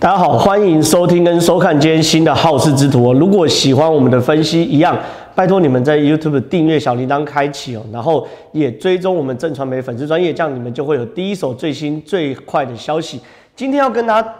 大家好，欢迎收听跟收看今天新的好事之徒哦。如果喜欢我们的分析，一样拜托你们在 YouTube 订阅小铃铛开启哦，然后也追踪我们正传媒粉丝专业，这样你们就会有第一手最新最快的消息。今天要跟大家，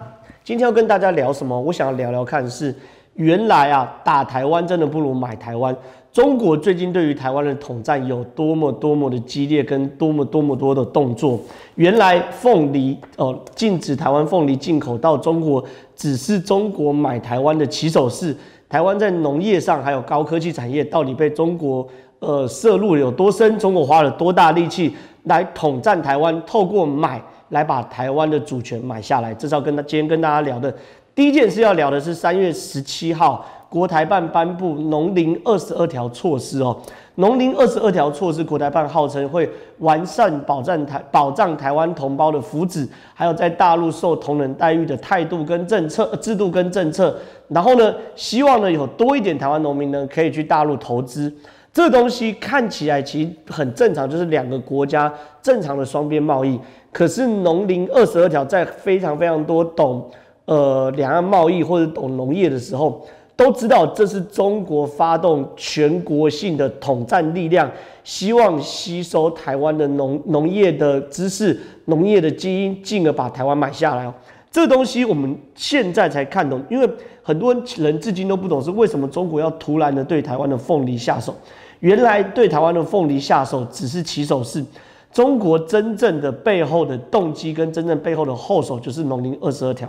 今天要跟大家聊什么？我想要聊聊看是，原来啊，打台湾真的不如买台湾。中国最近对于台湾的统战有多么多么的激烈，跟多么多么多的动作。原来凤梨哦，禁止台湾凤梨进口到中国，只是中国买台湾的起手式。台湾在农业上还有高科技产业，到底被中国呃涉入有多深？中国花了多大力气来统战台湾？透过买来把台湾的主权买下来。这是要跟他今天跟大家聊的第一件事要聊的是三月十七号。国台办颁布农林二十二条措施哦，农林二十二条措施，国台办号称会完善保障台保障台湾同胞的福祉，还有在大陆受同等待遇的态度跟政策制度跟政策，然后呢，希望呢有多一点台湾农民呢可以去大陆投资，这东西看起来其实很正常，就是两个国家正常的双边贸易。可是农林二十二条在非常非常多懂呃两岸贸易或者懂农业的时候。都知道这是中国发动全国性的统战力量，希望吸收台湾的农农业的知识、农业的基因，进而把台湾买下来哦。这东西我们现在才看懂，因为很多人至今都不懂是为什么中国要突然的对台湾的凤梨下手。原来对台湾的凤梨下手只是起手式，中国真正的背后的动机跟真正背后的后手就是农林二十二条。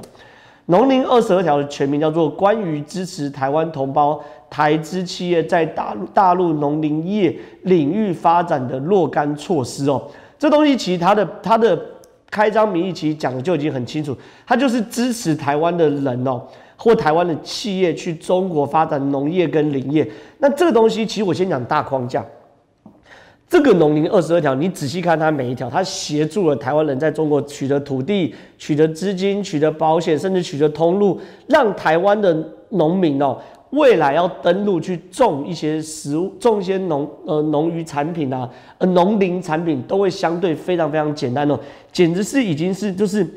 农林二十二条的全名叫做《关于支持台湾同胞台资企业在大陆大陆农林业领域发展的若干措施》哦。这东西其实它的它的开宗明义其实讲的就已经很清楚，它就是支持台湾的人哦，或台湾的企业去中国发展农业跟林业。那这个东西其实我先讲大框架。这个农林二十二条，你仔细看它每一条，它协助了台湾人在中国取得土地、取得资金、取得保险，甚至取得通路，让台湾的农民哦，未来要登陆去种一些食物、种一些农呃农渔产品啊，呃农林产品都会相对非常非常简单哦，简直是已经是就是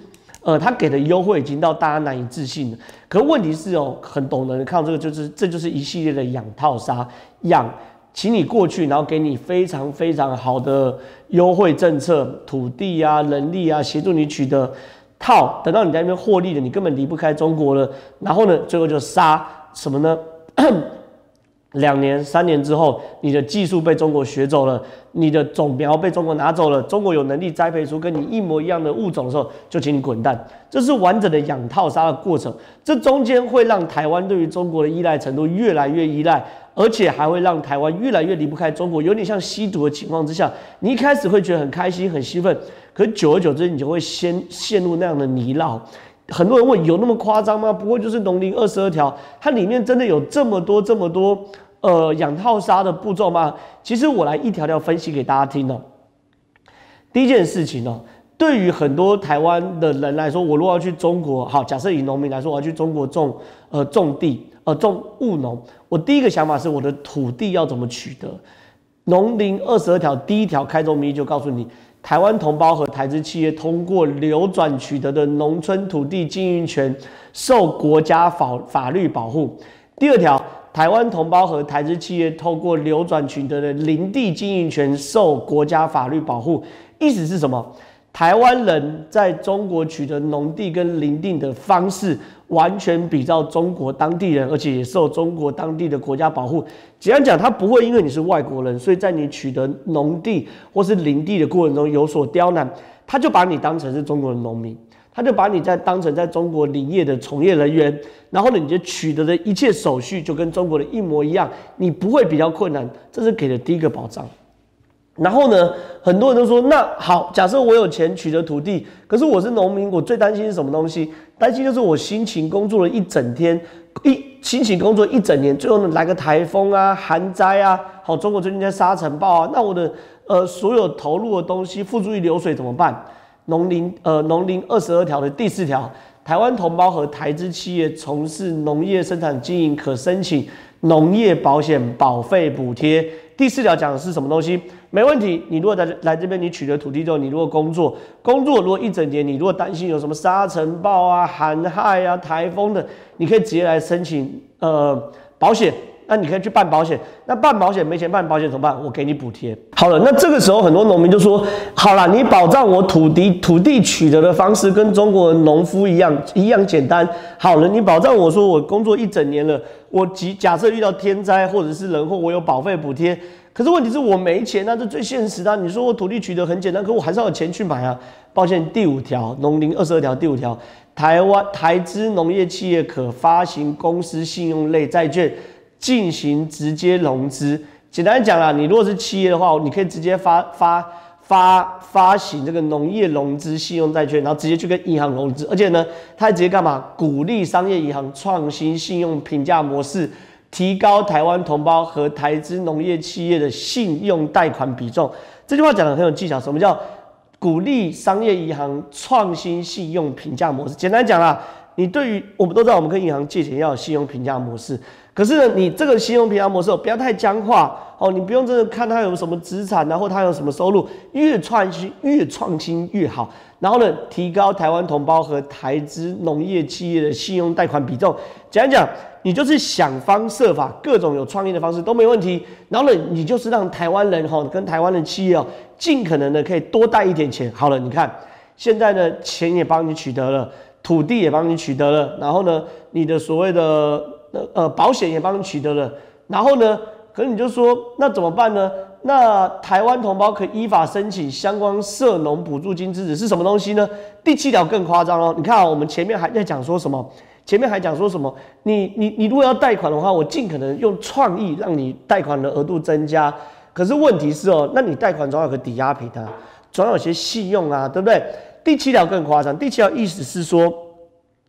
呃他给的优惠已经到大家难以置信了。可问题是哦，很懂的人看到这个就是这就是一系列的养套杀养。请你过去，然后给你非常非常好的优惠政策，土地啊、人力啊，协助你取得套。等到你在那边获利了，你根本离不开中国了。然后呢，最后就杀什么呢？两年、三年之后，你的技术被中国学走了，你的种苗被中国拿走了。中国有能力栽培出跟你一模一样的物种的时候，就请你滚蛋。这是完整的养套杀的过程。这中间会让台湾对于中国的依赖程度越来越依赖，而且还会让台湾越来越离不开中国。有点像吸毒的情况之下，你一开始会觉得很开心、很兴奋，可久而久之，你就会先陷入那样的泥淖。很多人问，有那么夸张吗？不过就是农林二十二条，它里面真的有这么多这么多呃养套杀的步骤吗？其实我来一条条分析给大家听哦。第一件事情哦，对于很多台湾的人来说，我如果要去中国，好，假设以农民来说，我要去中国种呃种地呃种务农，我第一个想法是我的土地要怎么取得？农林二十二条第一条开宗明义就告诉你。台湾同胞和台资企业通过流转取得的农村土地经营权受国家法法律保护。第二条，台湾同胞和台资企业通过流转取得的林地经营权受国家法律保护。意思是什么？台湾人在中国取得农地跟林地的方式，完全比照中国当地人，而且也受中国当地的国家保护。简单讲，他不会因为你是外国人，所以在你取得农地或是林地的过程中有所刁难，他就把你当成是中国的农民，他就把你在当成在中国林业的从业人员，然后呢，你就取得的一切手续就跟中国的一模一样，你不会比较困难，这是给的第一个保障。然后呢，很多人都说，那好，假设我有钱取得土地，可是我是农民，我最担心是什么东西？担心就是我辛勤工作了一整天，一辛勤工作一整年，最后呢来个台风啊、寒灾啊，好，中国最近在沙尘暴啊，那我的呃所有投入的东西付诸于流水怎么办？农林呃农林二十二条的第四条，台湾同胞和台资企业从事农业生产经营可申请农业保险保费补贴。第四条讲的是什么东西？没问题。你如果来来这边，你取得土地之后，你如果工作，工作如果一整年，你如果担心有什么沙尘暴啊、旱害啊、台风的，你可以直接来申请呃保险。那你可以去办保险，那办保险没钱办保险怎么办？我给你补贴。好了，那这个时候很多农民就说：好了，你保障我土地土地取得的方式跟中国农夫一样一样简单。好了，你保障我说我工作一整年了，我即假设遇到天灾或者是人祸，我有保费补贴。可是问题是我没钱，那这最现实的。你说我土地取得很简单，可我还是要有钱去买啊。抱歉，第五条农林二十二条第五条，台湾台资农业企业可发行公司信用类债券。进行直接融资，简单讲啦，你如果是企业的话，你可以直接发发发发行这个农业融资信用债券，然后直接去跟银行融资，而且呢，它还直接干嘛？鼓励商业银行创新信用评价模式，提高台湾同胞和台资农业企业的信用贷款比重。这句话讲得很有技巧，什么叫鼓励商业银行创新信用评价模式？简单讲啦，你对于我们都知道，我们跟银行借钱要有信用评价模式。可是呢，你这个信用评价模式不要太僵化哦，你不用真的看他有什么资产，然后他有什么收入，越创新越创新越好。然后呢，提高台湾同胞和台资农业企业的信用贷款比重。讲一讲，你就是想方设法，各种有创意的方式都没问题。然后呢，你就是让台湾人哈跟台湾的企业哦，尽可能的可以多贷一点钱。好了，你看现在呢，钱也帮你取得了，土地也帮你取得了，然后呢，你的所谓的。那呃，保险也帮你取得了，然后呢，可是你就说那怎么办呢？那台湾同胞可以依法申请相关社农补助金支持是什么东西呢？第七条更夸张哦，你看啊，我们前面还在讲说什么？前面还讲说什么？你你你如果要贷款的话，我尽可能用创意让你贷款的额度增加。可是问题是哦，那你贷款总有个抵押品啊，总有些信用啊，对不对？第七条更夸张，第七条意思是说，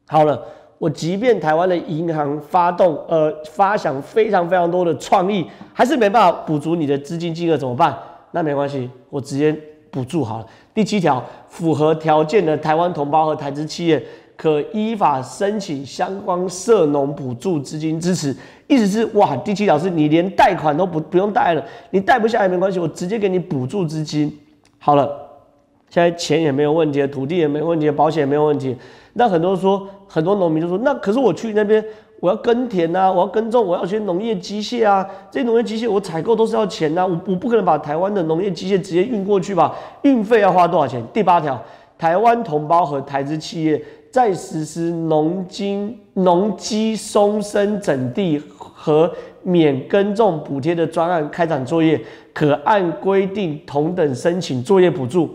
好了。我即便台湾的银行发动呃发想非常非常多的创意，还是没办法补足你的资金金额怎么办？那没关系，我直接补助好了。第七条，符合条件的台湾同胞和台资企业可依法申请相关社农补助资金支持。意思是哇，第七条是你连贷款都不不用贷了，你贷不下来没关系，我直接给你补助资金。好了，现在钱也没有问题，土地也没有问题，保险也没有问题。那很多说，很多农民就说，那可是我去那边，我要耕田啊，我要耕种，我要学农业机械啊，这些农业机械我采购都是要钱啊，我我不可能把台湾的农业机械直接运过去吧？运费要花多少钱？第八条，台湾同胞和台资企业在实施农经农机松生整地和免耕种补贴的专案开展作业，可按规定同等申请作业补助，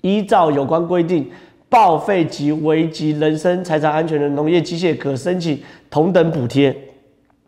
依照有关规定。报废及危及人身财产安全的农业机械可申请同等补贴，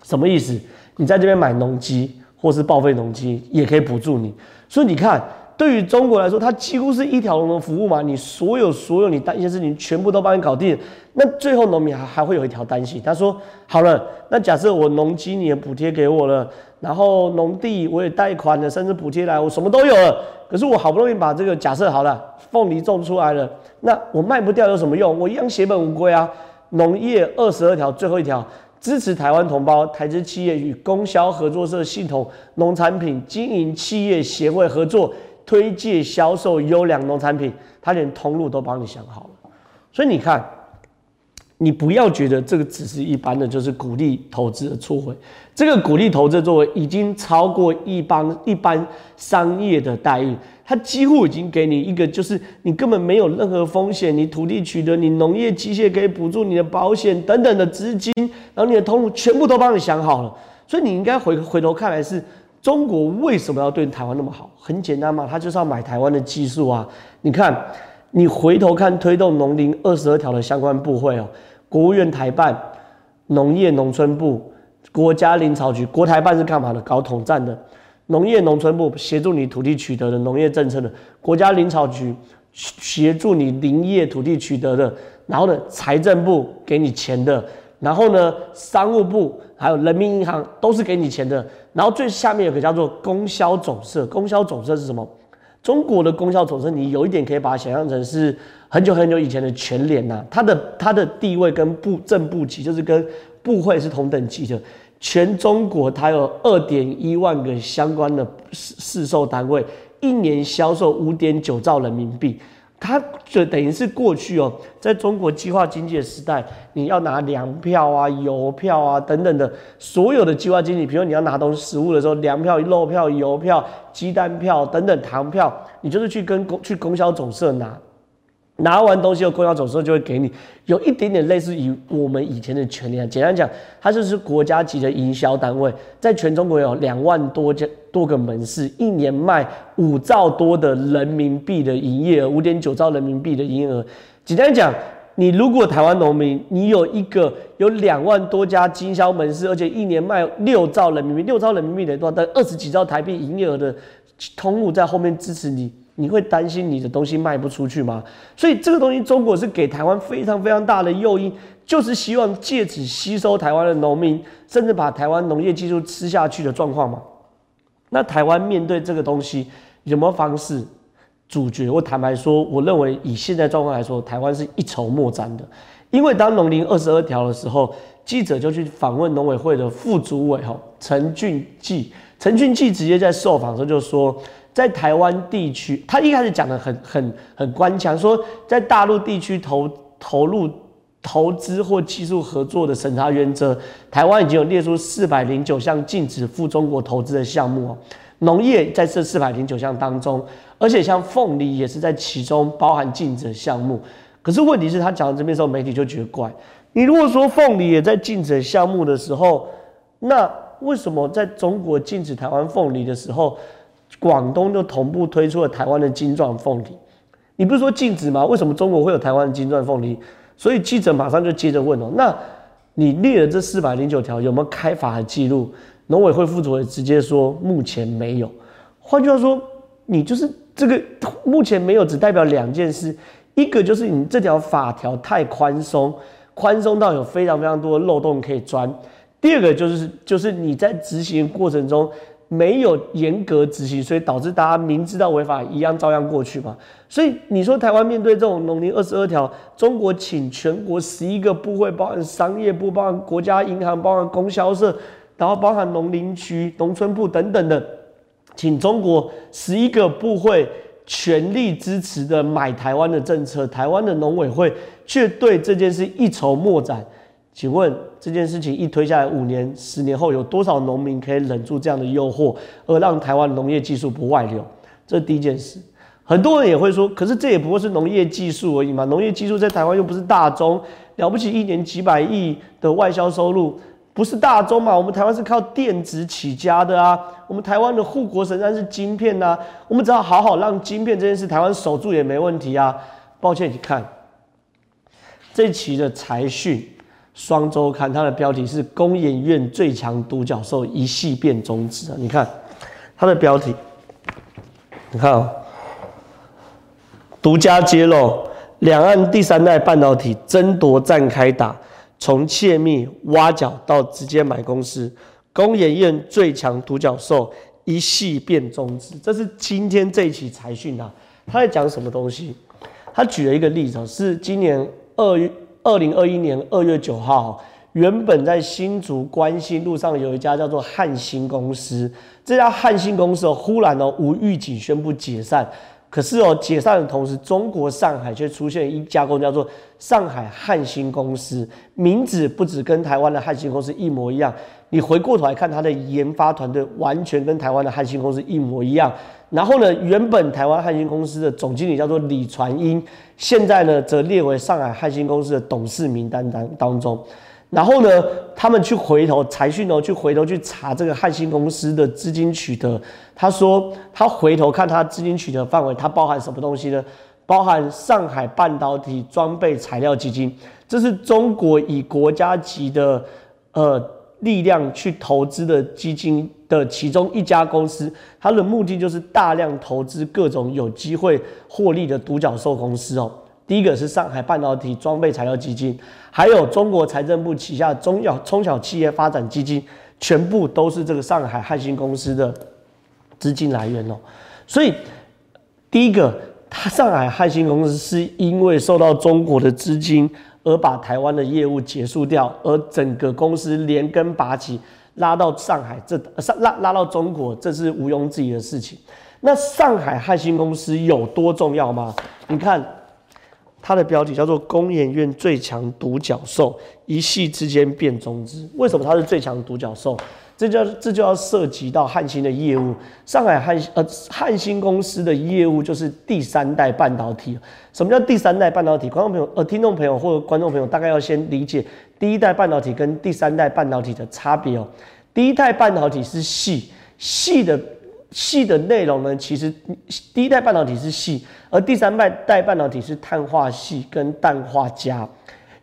什么意思？你在这边买农机或是报废农机也可以补助你。所以你看，对于中国来说，它几乎是一条龙的服务嘛。你所有所有你担心的事情全部都帮你搞定。那最后农民还还会有一条担心，他说：好了，那假设我农机你也补贴给我了，然后农地我也贷款了，甚至补贴来，我什么都有了。可是我好不容易把这个假设好了，凤梨种出来了。那我卖不掉有什么用？我一样血本无归啊！农业二十二条最后一条，支持台湾同胞、台资企业与供销合作社系统农产品经营企业协会合作，推介销售优良农产品，他连通路都帮你想好了。所以你看。你不要觉得这个只是一般的，就是鼓励投资的作为。这个鼓励投资作为已经超过一般一般商业的待遇，它几乎已经给你一个，就是你根本没有任何风险，你土地取得，你农业机械可以补助你的保险等等的资金，然后你的通路全部都帮你想好了。所以你应该回回头看来是中国为什么要对台湾那么好？很简单嘛，他就是要买台湾的技术啊。你看，你回头看推动农林二十二条的相关部会哦。国务院台办、农业农村部、国家林草局，国台办是干嘛的？搞统战的。农业农村部协助你土地取得的农业政策的，国家林草局协助你林业土地取得的。然后呢，财政部给你钱的。然后呢，商务部还有人民银行都是给你钱的。然后最下面有个叫做供销总社，供销总社是什么？中国的供销总社，你有一点可以把它想象成是。很久很久以前的全联呐，它的它的地位跟部正部级就是跟部会是同等级的。全中国它有二点一万个相关的市市售单位，一年销售五点九兆人民币。它就等于是过去哦，在中国计划经济的时代，你要拿粮票啊、邮票啊等等的所有的计划经济，比如你要拿东西食物的时候，粮票、肉票、邮票、鸡蛋票等等糖票，你就是去跟供去供销总社拿。拿完东西后，供销总社就会给你，有一点点类似于我们以前的权利啊。简单讲，它就是国家级的营销单位，在全中国有两万多家多个门市，一年卖五兆多的人民币的营业额，五点九兆人民币的营业额。简单讲，你如果台湾农民，你有一个有两万多家经销门市，而且一年卖六兆人民币，六兆人民币等于多少？等二十几兆台币营业额的通路在后面支持你。你会担心你的东西卖不出去吗？所以这个东西，中国是给台湾非常非常大的诱因，就是希望借此吸收台湾的农民，甚至把台湾农业技术吃下去的状况嘛。那台湾面对这个东西有没有方式主角？我坦白说，我认为以现在状况来说，台湾是一筹莫展的。因为当农林二十二条的时候，记者就去访问农委会的副主委哈陈俊记，陈俊记直接在受访的时候就说。在台湾地区，他一开始讲的很很很官腔，说在大陆地区投投入投资或技术合作的审查原则，台湾已经有列出四百零九项禁止赴中国投资的项目哦。农业在这四百零九项当中，而且像凤梨也是在其中包含禁止项目。可是问题是，他讲到这边的时候，媒体就觉得怪。你如果说凤梨也在禁止项目的时候，那为什么在中国禁止台湾凤梨的时候，广东就同步推出了台湾的金钻凤梨，你不是说禁止吗？为什么中国会有台湾的金钻凤梨？所以记者马上就接着问哦，那你列了这四百零九条有没有开罚的记录？农委会副主委直接说目前没有。换句话说，你就是这个目前没有，只代表两件事：一个就是你这条法条太宽松，宽松到有非常非常多的漏洞可以钻；第二个就是就是你在执行过程中。没有严格执行，所以导致大家明知道违法一样照样过去嘛。所以你说台湾面对这种农林二十二条，中国请全国十一个部会，包含商业部、包含国家银行、包含供销社，然后包含农林局、农村部等等的，请中国十一个部会全力支持的买台湾的政策，台湾的农委会却对这件事一筹莫展。请问这件事情一推下来，五年、十年后有多少农民可以忍住这样的诱惑，而让台湾农业技术不外流？这是第一件事。很多人也会说，可是这也不过是农业技术而已嘛。农业技术在台湾又不是大宗，了不起一年几百亿的外销收入，不是大宗嘛？我们台湾是靠电子起家的啊。我们台湾的护国神山是晶片呐、啊，我们只要好好让晶片这件事台湾守住也没问题啊。抱歉，你看这期的财讯。双周刊，它的标题是“工研院最强独角兽一系变终止”啊！你看它的标题，你看啊，独家揭露，两岸第三代半导体争夺战开打，从窃密挖角到直接买公司，工研院最强独角兽一系变终止，这是今天这一期财讯啊！他在讲什么东西？他举了一个例子，是今年二月。二零二一年二月九号，原本在新竹关心路上有一家叫做汉兴公司，这家汉兴公司，忽然哦无预警宣布解散。可是哦，解散的同时，中国上海却出现一家公司叫做上海汉兴公司，名字不止跟台湾的汉兴公司一模一样。你回过头来看，它的研发团队完全跟台湾的汉兴公司一模一样。然后呢，原本台湾汉兴公司的总经理叫做李传英，现在呢则列为上海汉兴公司的董事名单当当中。然后呢，他们去回头财讯哦，去回头去查这个汉兴公司的资金取得。他说他回头看他资金取得范围，它包含什么东西呢？包含上海半导体装备材料基金，这是中国以国家级的呃。力量去投资的基金的其中一家公司，它的目的就是大量投资各种有机会获利的独角兽公司哦。第一个是上海半导体装备材料基金，还有中国财政部旗下中小中小企业发展基金，全部都是这个上海汉兴公司的资金来源哦。所以第一个，它上海汉兴公司是因为受到中国的资金。而把台湾的业务结束掉，而整个公司连根拔起，拉到上海，这上拉拉到中国，这是毋庸置疑的事情。那上海汉芯公司有多重要吗？你看它的标题叫做“工研院最强独角兽，一夕之间变中资”。为什么它是最强独角兽？这就这就要涉及到汉芯的业务。上海汉呃汉芯公司的业务就是第三代半导体。什么叫第三代半导体？观众朋友呃听众朋友或者观众朋友大概要先理解第一代半导体跟第三代半导体的差别哦。第一代半导体是矽，矽的矽的内容呢，其实第一代半导体是矽，而第三代半导体是碳化矽跟氮化镓。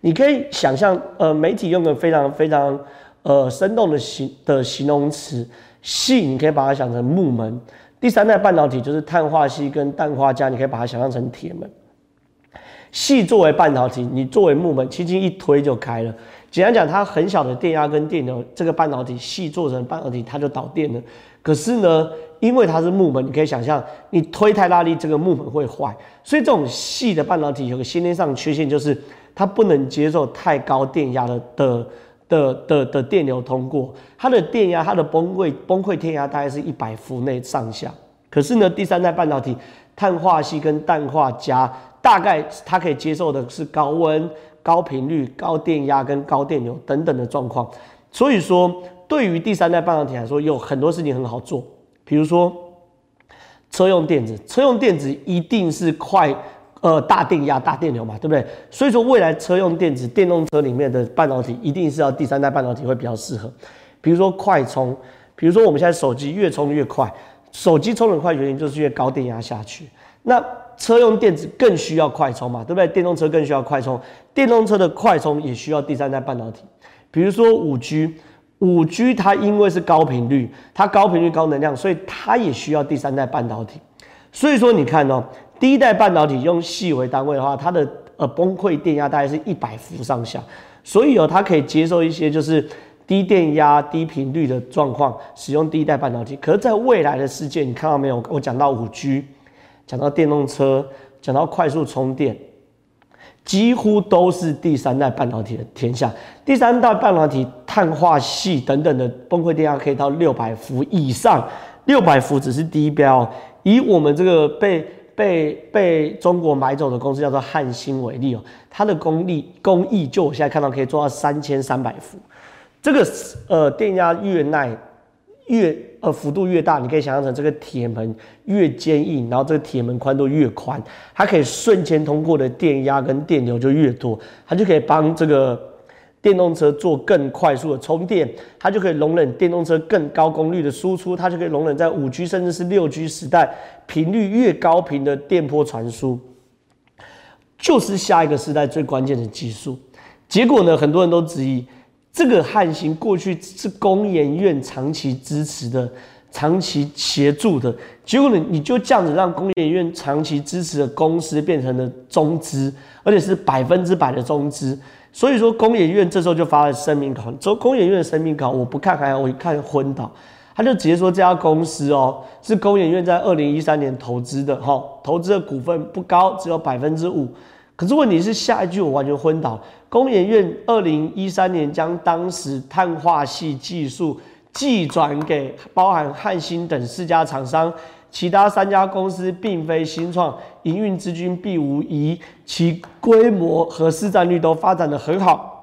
你可以想象，呃，媒体用个非常非常。呃，生动的形的形容词，矽你可以把它想成木门。第三代半导体就是碳化矽跟氮化镓，你可以把它想象成铁门。矽作为半导体，你作为木门，轻轻一推就开了。简单讲，它很小的电压跟电流，这个半导体矽做成半导体，它就导电了。可是呢，因为它是木门，你可以想象，你推太大力，这个木门会坏。所以这种细的半导体有个先天上的缺陷，就是它不能接受太高电压的的。的的的电流通过它的电压，它的崩溃崩溃电压大概是一百伏内上下。可是呢，第三代半导体碳化矽跟氮化镓，大概它可以接受的是高温、高频率、高电压跟高电流等等的状况。所以说，对于第三代半导体来说，有很多事情很好做，比如说车用电子，车用电子一定是快。呃，大电压、大电流嘛，对不对？所以说，未来车用电子、电动车里面的半导体，一定是要第三代半导体会比较适合。比如说快充，比如说我们现在手机越充越快，手机充得快原因就是越高电压下去。那车用电子更需要快充嘛，对不对？电动车更需要快充，电动车的快充也需要第三代半导体。比如说五 G，五 G 它因为是高频率，它高频率高能量，所以它也需要第三代半导体。所以说你看哦。第一代半导体用系为单位的话，它的呃崩溃电压大概是一百伏上下，所以哦，它可以接受一些就是低电压、低频率的状况，使用第一代半导体。可是，在未来的世界，你看到没有？我讲到五 G，讲到电动车，讲到快速充电，几乎都是第三代半导体的天下。第三代半导体碳化系等等的崩溃电压可以到六百伏以上，六百伏只是低标。以我们这个被被被中国买走的公司叫做汉芯为例哦，它的功力工艺，就我现在看到可以做到三千三百伏，这个呃电压越耐越呃幅度越大，你可以想象成这个铁门越坚硬，然后这个铁门宽度越宽，它可以瞬间通过的电压跟电流就越多，它就可以帮这个。电动车做更快速的充电，它就可以容忍电动车更高功率的输出，它就可以容忍在五 G 甚至是六 G 时代频率越高频的电波传输，就是下一个时代最关键的技术。结果呢，很多人都质疑这个汉芯过去是工研院长期支持的、长期协助的，结果呢，你就这样子让工研院长期支持的公司变成了中资，而且是百分之百的中资。所以说，工研院这时候就发了声明稿。说工研院的声明稿，我不看还好，我一看昏倒。他就直接说，这家公司哦，是工研院在二零一三年投资的，哈，投资的股份不高，只有百分之五。可是问题是，下一句我完全昏倒。工研院二零一三年将当时碳化系技术寄转给包含汉芯等四家厂商。其他三家公司并非新创，营运资金并无疑，其规模和市占率都发展得很好。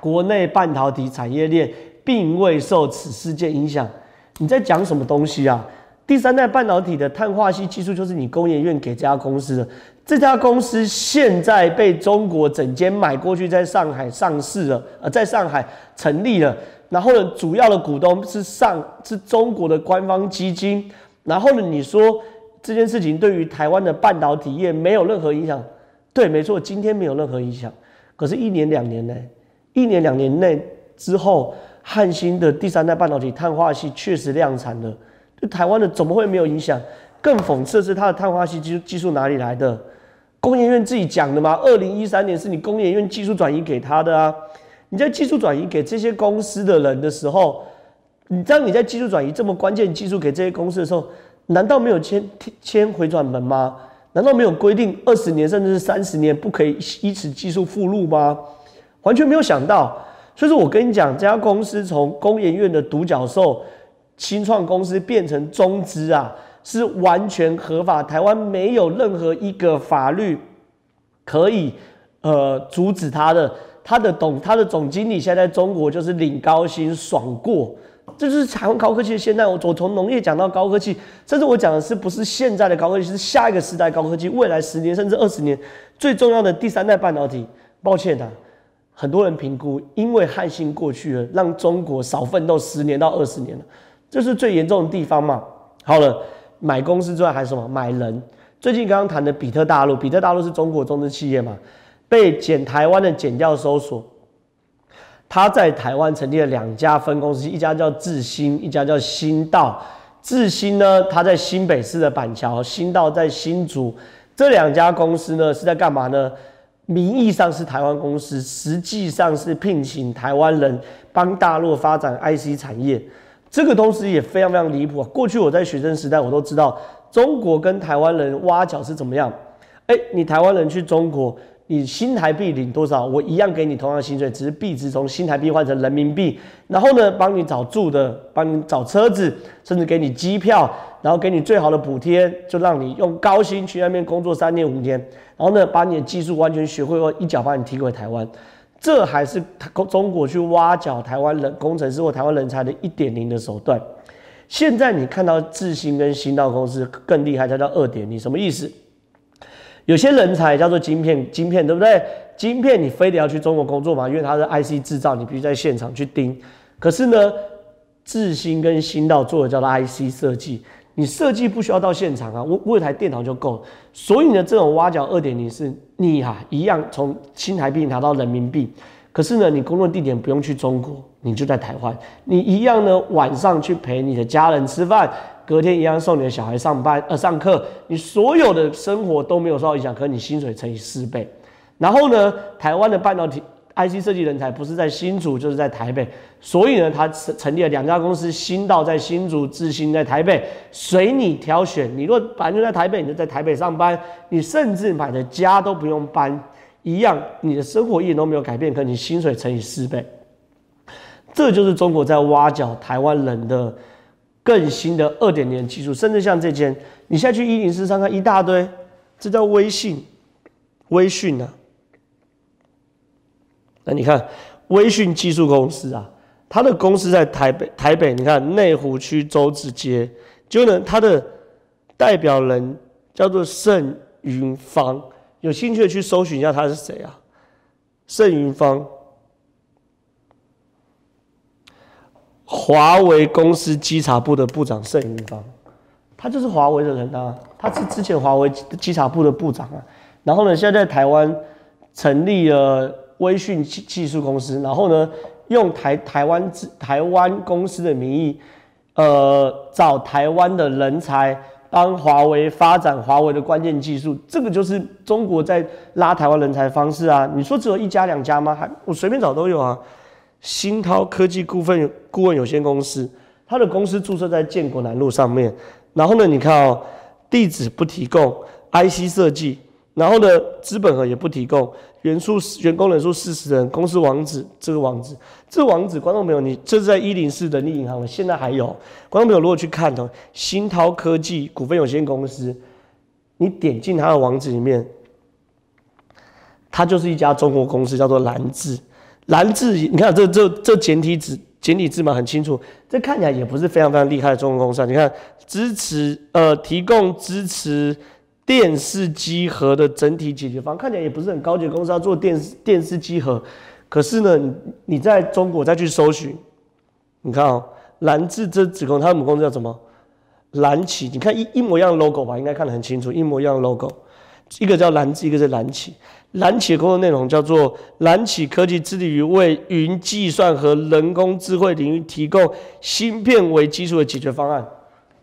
国内半导体产业链并未受此事件影响。你在讲什么东西啊？第三代半导体的碳化矽技术就是你工研院给这家公司的，这家公司现在被中国整间买过去，在上海上市了，呃，在上海成立了。然后呢，主要的股东是上是中国的官方基金。然后呢，你说这件事情对于台湾的半导体业没有任何影响？对，没错，今天没有任何影响。可是，一年两年内，一年两年内之后，汉芯的第三代半导体碳化矽确实量产了。对台湾的怎么会没有影响？更讽刺的是，它的碳化矽技术技术哪里来的？工研院自己讲的吗？二零一三年是你工研院技术转移给他的啊！你在技术转移给这些公司的人的时候。你知道你在技术转移这么关键技术给这些公司的时候，难道没有签签回转门吗？难道没有规定二十年甚至是三十年不可以依此技术附录吗？完全没有想到。所以说我跟你讲，这家公司从工研院的独角兽新创公司变成中资啊，是完全合法。台湾没有任何一个法律可以呃阻止他的。他的董他的总经理现在在中国就是领高薪爽过。这就是台湾高科技的现代。我我从农业讲到高科技，甚至我讲的是不是现在的高科技，是下一个时代高科技，未来十年甚至二十年最重要的第三代半导体。抱歉啊，很多人评估，因为汉芯过去了，让中国少奋斗十年到二十年了，这是最严重的地方嘛。好了，买公司之外还是什么？买人。最近刚刚谈的比特大陆，比特大陆是中国中资企业嘛，被减台湾的减掉搜索。他在台湾成立了两家分公司，一家叫智新，一家叫新道。智新呢，他在新北市的板桥；新道在新竹。这两家公司呢，是在干嘛呢？名义上是台湾公司，实际上是聘请台湾人帮大陆发展 IC 产业。这个东西也非常非常离谱啊！过去我在学生时代，我都知道中国跟台湾人挖角是怎么样。哎，你台湾人去中国。你新台币领多少，我一样给你同样薪水，只是币值从新台币换成人民币。然后呢，帮你找住的，帮你找车子，甚至给你机票，然后给你最好的补贴，就让你用高薪去那边工作三年五年。然后呢，把你的技术完全学会后，一脚把你踢回台湾。这还是中国去挖角台湾人工程师或台湾人才的一点零的手段。现在你看到智新跟新道公司更厉害，它叫二点零，什么意思？有些人才叫做晶片，晶片对不对？晶片你非得要去中国工作嘛？因为它是 IC 制造，你必须在现场去盯。可是呢，智新跟新道做的叫做 IC 设计，你设计不需要到现场啊，我我有台电脑就够了。所以呢，这种挖角二点零是你哈、一样从新台币拿到人民币。可是呢，你工作地点不用去中国，你就在台湾，你一样呢晚上去陪你的家人吃饭。隔天一样送你的小孩上班呃上课，你所有的生活都没有受到影响，可你薪水乘以四倍。然后呢，台湾的半导体 IC 设计人才不是在新竹就是在台北，所以呢，他成成立了两家公司，新道在新竹，智新在台北，随你挑选。你若本来就在台北，你就在台北上班，你甚至买的家都不用搬，一样你的生活一点都没有改变，可你薪水乘以四倍。这就是中国在挖角台湾人的。更新的二点零技术，甚至像这间，你现在去一零四上看一大堆，这叫微信，微讯啊。那你看微讯技术公司啊，它的公司在台北，台北你看内湖区洲子街，就呢，它的代表人叫做盛云芳，有兴趣的去搜寻一下他是谁啊？盛云芳。华为公司稽查部的部长盛云芳，他就是华为的人啊，他是之前华为稽查部的部长啊。然后呢，现在在台湾成立了微讯技技术公司，然后呢，用台台湾台湾公司的名义，呃，找台湾的人才帮华为发展华为的关键技术。这个就是中国在拉台湾人才的方式啊。你说只有一家两家吗？还我随便找都有啊。新涛科技顾问顾问有限公司，它的公司注册在建国南路上面。然后呢，你看哦，地址不提供，IC 设计，然后呢，资本额也不提供，员数员工人数四十人，公司网址这个网址，这网址，观众朋友，你这是在一零四人力银行，现在还有。观众朋友如果去看哦，新涛科技股份有限公司，你点进它的网址里面，它就是一家中国公司，叫做蓝智。蓝智，你看这这这简体字简体字嘛，很清楚。这看起来也不是非常非常厉害的中国公司啊。你看，支持呃提供支持电视机盒的整体解决方案，看起来也不是很高级的公司，要做电视电视机盒。可是呢，你在中国再去搜寻，你看哦，蓝智这子公司，他们母公司叫什么？蓝旗，你看一一模一样的 logo 吧，应该看得很清楚，一模一样的 logo。一个叫蓝智，一个是蓝启。蓝启的工作内容叫做蓝启科技致力于为云计算和人工智慧领域提供芯片为基础的解决方案，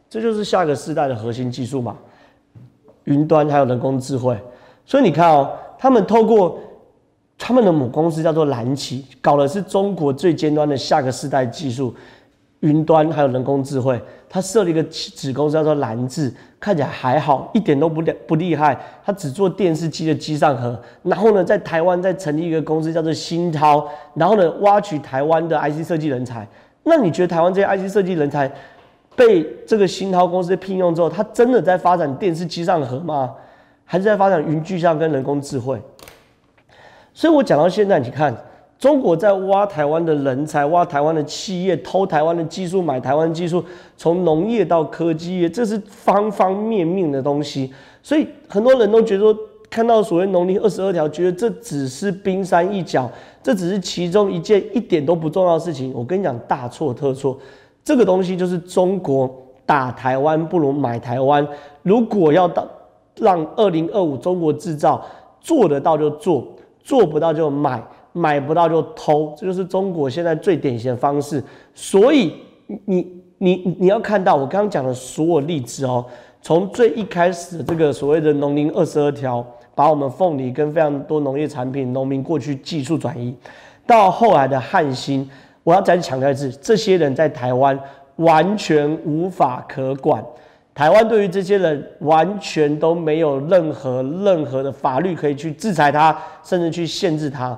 这就是下个世代的核心技术嘛。云端还有人工智慧，所以你看哦，他们透过他们的母公司叫做蓝启，搞的是中国最尖端的下个世代技术。云端还有人工智慧，他设了一个子公司叫做蓝智，看起来还好，一点都不不厉害。他只做电视机的机上盒，然后呢，在台湾再成立一个公司叫做新涛，然后呢，挖取台湾的 IC 设计人才。那你觉得台湾这些 IC 设计人才被这个新涛公司聘用之后，他真的在发展电视机上盒吗？还是在发展云具象跟人工智慧？所以我讲到现在，你看。中国在挖台湾的人才，挖台湾的企业，偷台湾的技术，买台湾技术，从农业到科技业，这是方方面面的东西。所以很多人都觉得说，看到所谓农林二十二条，觉得这只是冰山一角，这只是其中一件一点都不重要的事情。我跟你讲，大错特错。这个东西就是中国打台湾不如买台湾。如果要到让二零二五中国制造做得到就做，做不到就买。买不到就偷，这就是中国现在最典型的方式。所以你你你要看到我刚刚讲的所有例子哦，从最一开始的这个所谓的农林二十二条，把我们凤梨跟非常多农业产品农民过去技术转移，到后来的汉芯，我要再强调一次，这些人在台湾完全无法可管，台湾对于这些人完全都没有任何任何的法律可以去制裁他，甚至去限制他。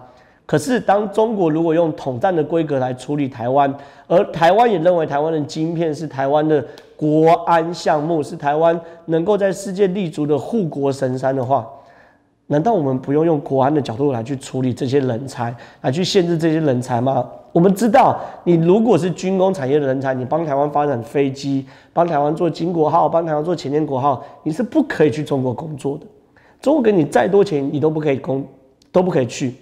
可是，当中国如果用统战的规格来处理台湾，而台湾也认为台湾的晶片是台湾的国安项目，是台湾能够在世界立足的护国神山的话，难道我们不用用国安的角度来去处理这些人才，来去限制这些人才吗？我们知道，你如果是军工产业的人才，你帮台湾发展飞机，帮台湾做经国号，帮台湾做潜舰国号，你是不可以去中国工作的。中国给你再多钱，你都不可以工，都不可以去。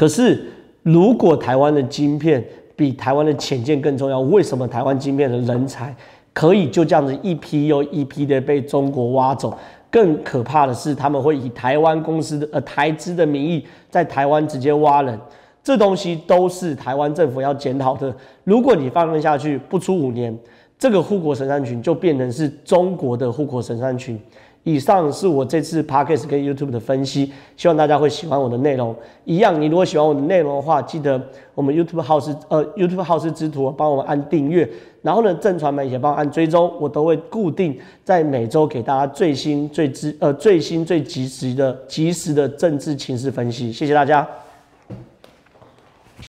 可是，如果台湾的晶片比台湾的潜舰更重要，为什么台湾晶片的人才可以就这样子一批又一批的被中国挖走？更可怕的是，他们会以台湾公司的呃台资的名义在台湾直接挖人，这东西都是台湾政府要检讨的。如果你放任下去，不出五年，这个护国神山群就变成是中国的护国神山群。以上是我这次 Podcast 跟 YouTube 的分析，希望大家会喜欢我的内容。一样，你如果喜欢我的内容的话，记得我们 YouTube 号是呃 YouTube 号是之徒帮我们按订阅，然后呢，正传媒也帮我按追踪，我都会固定在每周给大家最新最知呃最新最及时的及时的政治情势分析。谢谢大家。